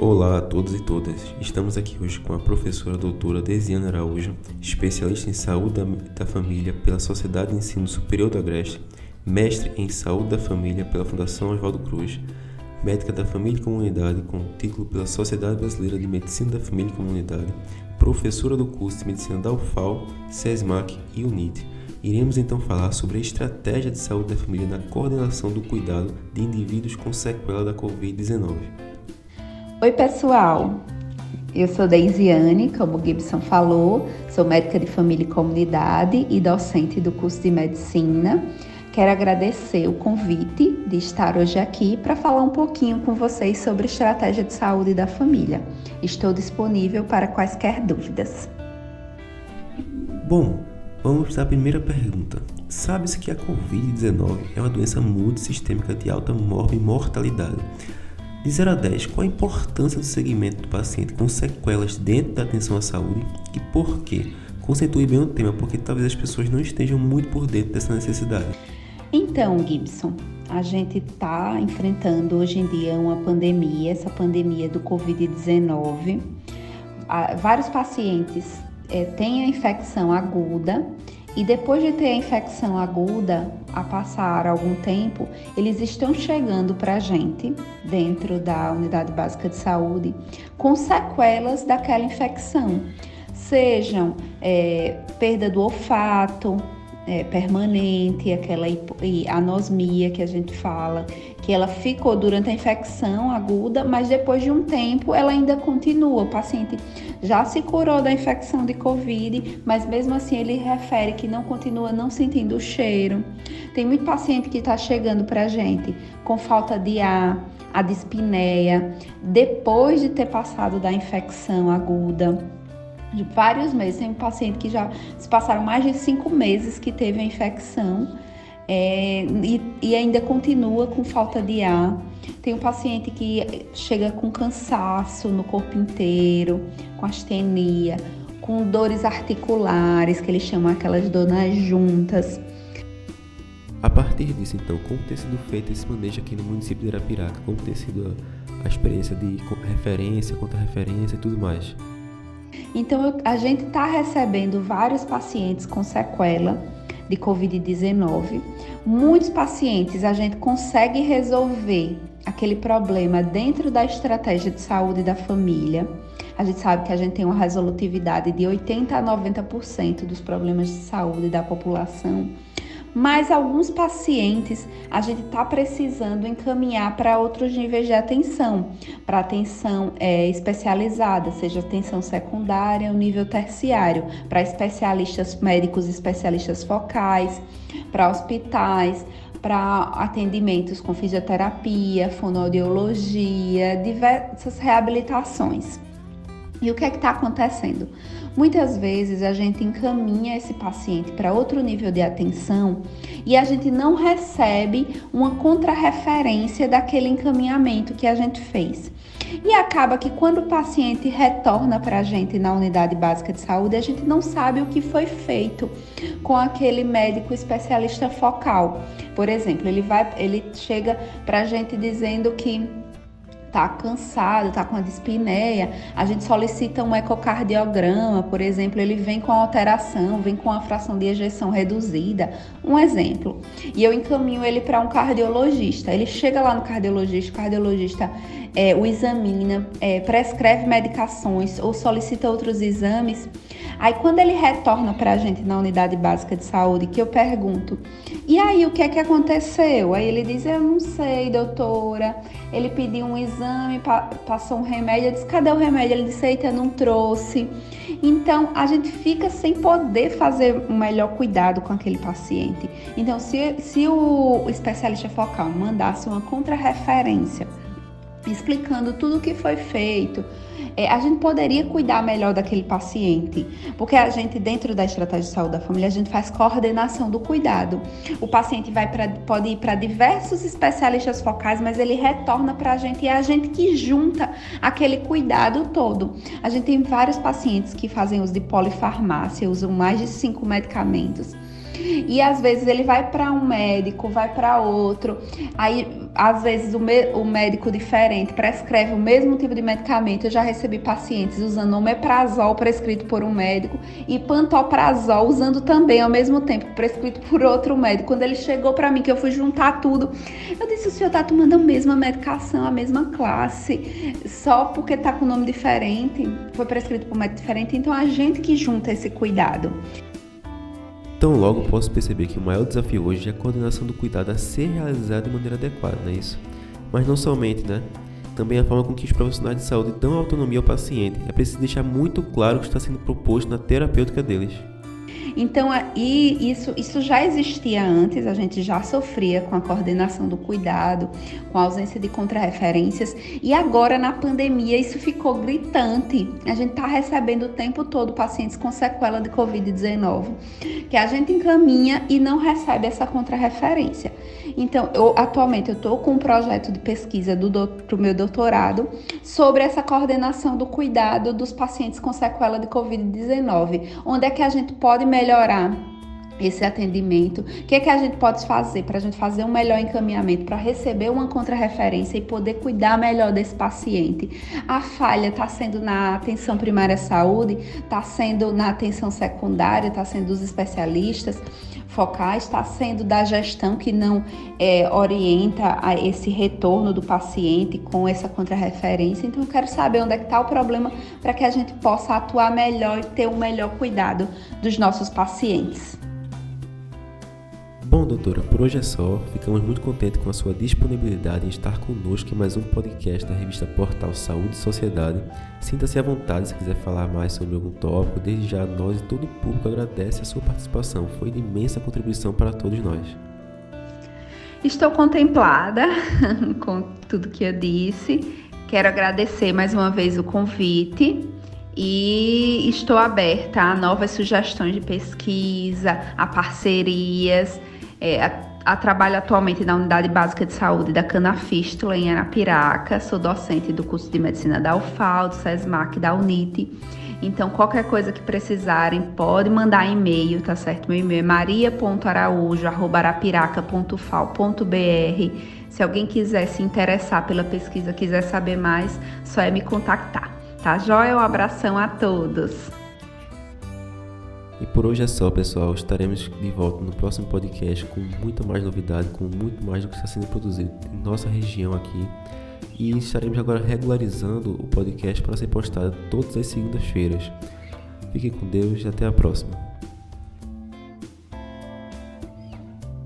Olá a todos e todas. Estamos aqui hoje com a professora doutora Desiana Araújo, especialista em saúde da família pela Sociedade de Ensino Superior do Agreste, mestre em saúde da família pela Fundação Oswaldo Cruz, médica da família e comunidade com título pela Sociedade Brasileira de Medicina da Família e Comunidade, professora do curso de Medicina da UFAL, SESMAC e UNIT. Iremos então falar sobre a estratégia de saúde da família na coordenação do cuidado de indivíduos com sequela da Covid-19. Oi, pessoal! Eu sou Deisiane, como Gibson falou, sou médica de família e comunidade e docente do curso de medicina. Quero agradecer o convite de estar hoje aqui para falar um pouquinho com vocês sobre estratégia de saúde da família. Estou disponível para quaisquer dúvidas. Bom, vamos para a primeira pergunta. Sabe-se que a Covid-19 é uma doença multissistêmica de alta mortalidade de 0 a 10, qual a importância do segmento do paciente com sequelas dentro da atenção à saúde e por quê? Concentue bem o tema, porque talvez as pessoas não estejam muito por dentro dessa necessidade. Então, Gibson, a gente está enfrentando hoje em dia uma pandemia, essa pandemia do Covid-19. Vários pacientes é, têm a infecção aguda e depois de ter a infecção aguda, a passar algum tempo, eles estão chegando para a gente, dentro da unidade básica de saúde, com sequelas daquela infecção, sejam é, perda do olfato, é, permanente, aquela anosmia que a gente fala, que ela ficou durante a infecção aguda, mas depois de um tempo ela ainda continua. O paciente já se curou da infecção de Covid, mas mesmo assim ele refere que não continua não sentindo o cheiro. Tem muito paciente que está chegando para a gente com falta de ar, a dispneia, depois de ter passado da infecção aguda de vários meses. Tem um paciente que já se passaram mais de cinco meses que teve a infecção é, e, e, ainda continua com falta de ar. Tem um paciente que chega com cansaço no corpo inteiro, com astenia, com dores articulares, que eles chamam aquelas dores juntas. A partir disso, então, como tem sido feito esse manejo aqui no município de Arapiraca? Como tem sido a, a experiência de referência, contra-referência e tudo mais? Então, a gente está recebendo vários pacientes com sequela de Covid-19. Muitos pacientes a gente consegue resolver aquele problema dentro da estratégia de saúde da família. A gente sabe que a gente tem uma resolutividade de 80 a 90% dos problemas de saúde da população mas alguns pacientes a gente está precisando encaminhar para outros níveis de atenção, para atenção é, especializada, seja atenção secundária ou nível terciário, para especialistas médicos, especialistas focais, para hospitais, para atendimentos com fisioterapia, fonoaudiologia, diversas reabilitações. E o que é que está acontecendo? Muitas vezes a gente encaminha esse paciente para outro nível de atenção e a gente não recebe uma contrarreferência daquele encaminhamento que a gente fez. E acaba que quando o paciente retorna para a gente na unidade básica de saúde, a gente não sabe o que foi feito com aquele médico especialista focal. Por exemplo, ele vai, ele chega para a gente dizendo que tá cansado, tá com a dispneia, a gente solicita um ecocardiograma, por exemplo, ele vem com alteração, vem com a fração de ejeção reduzida, um exemplo. E eu encaminho ele para um cardiologista. Ele chega lá no cardiologista, o cardiologista é, o examina, é, prescreve medicações ou solicita outros exames. Aí quando ele retorna para a gente na unidade básica de saúde, que eu pergunto, e aí o que é que aconteceu? Aí ele diz, eu não sei, doutora. Ele pediu um exame, passou um remédio, eu disse, cadê o remédio? Ele disse, eita, não trouxe. Então a gente fica sem poder fazer um melhor cuidado com aquele paciente. Então, se, se o especialista focal mandasse uma contrarreferência explicando tudo o que foi feito, é, a gente poderia cuidar melhor daquele paciente, porque a gente, dentro da estratégia de saúde da família, a gente faz coordenação do cuidado. O paciente vai pra, pode ir para diversos especialistas focais, mas ele retorna para a gente e é a gente que junta aquele cuidado todo. A gente tem vários pacientes que fazem uso de polifarmácia, usam mais de cinco medicamentos. E às vezes ele vai para um médico, vai para outro. Aí, às vezes, o, o médico diferente prescreve o mesmo tipo de medicamento. Eu já recebi pacientes usando omeprazol prescrito por um médico e pantoprazol usando também ao mesmo tempo prescrito por outro médico. Quando ele chegou para mim, que eu fui juntar tudo, eu disse: o senhor tá tomando a mesma medicação, a mesma classe, só porque tá com nome diferente, foi prescrito por um médico diferente. Então, a gente que junta esse cuidado. Então logo posso perceber que o maior desafio hoje é a coordenação do cuidado a ser realizado de maneira adequada, não é isso? Mas não somente, né? Também a forma com que os profissionais de saúde dão autonomia ao paciente. É preciso deixar muito claro o que está sendo proposto na terapêutica deles. Então, e isso, isso já existia antes, a gente já sofria com a coordenação do cuidado, com a ausência de contrarreferências, e agora na pandemia isso ficou gritante. A gente está recebendo o tempo todo pacientes com sequela de Covid-19, que a gente encaminha e não recebe essa contrarreferência. Então, eu, atualmente eu estou com um projeto de pesquisa para o meu doutorado sobre essa coordenação do cuidado dos pacientes com sequela de Covid-19, onde é que a gente pode melhorar esse atendimento, o que é que a gente pode fazer para a gente fazer um melhor encaminhamento, para receber uma contrarreferência e poder cuidar melhor desse paciente. A falha está sendo na atenção primária à saúde, está sendo na atenção secundária, está sendo dos especialistas focais, está sendo da gestão que não é, orienta a esse retorno do paciente com essa contrarreferência. Então, eu quero saber onde é que está o problema para que a gente possa atuar melhor e ter um melhor cuidado dos nossos pacientes. Bom, doutora, por hoje é só. Ficamos muito contentes com a sua disponibilidade em estar conosco em mais um podcast da revista Portal Saúde e Sociedade. Sinta-se à vontade se quiser falar mais sobre algum tópico. Desde já, nós e todo o público agradece a sua participação. Foi de imensa contribuição para todos nós. Estou contemplada com tudo que eu disse. Quero agradecer mais uma vez o convite e estou aberta a novas sugestões de pesquisa, a parcerias. É, a, a, trabalho atualmente na Unidade Básica de Saúde da Canafístula, em Arapiraca. Sou docente do curso de Medicina da UFAL, do SESMAC, da UNIT. Então, qualquer coisa que precisarem, pode mandar e-mail, tá certo? Meu e-mail é maria.araújo.arapiraca.fal.br. Se alguém quiser se interessar pela pesquisa, quiser saber mais, só é me contactar. Tá joia? Um abração a todos. E por hoje é só, pessoal. Estaremos de volta no próximo podcast com muita mais novidade, com muito mais do que está sendo produzido em nossa região aqui. E estaremos agora regularizando o podcast para ser postado todas as segundas-feiras. Fiquem com Deus e até a próxima.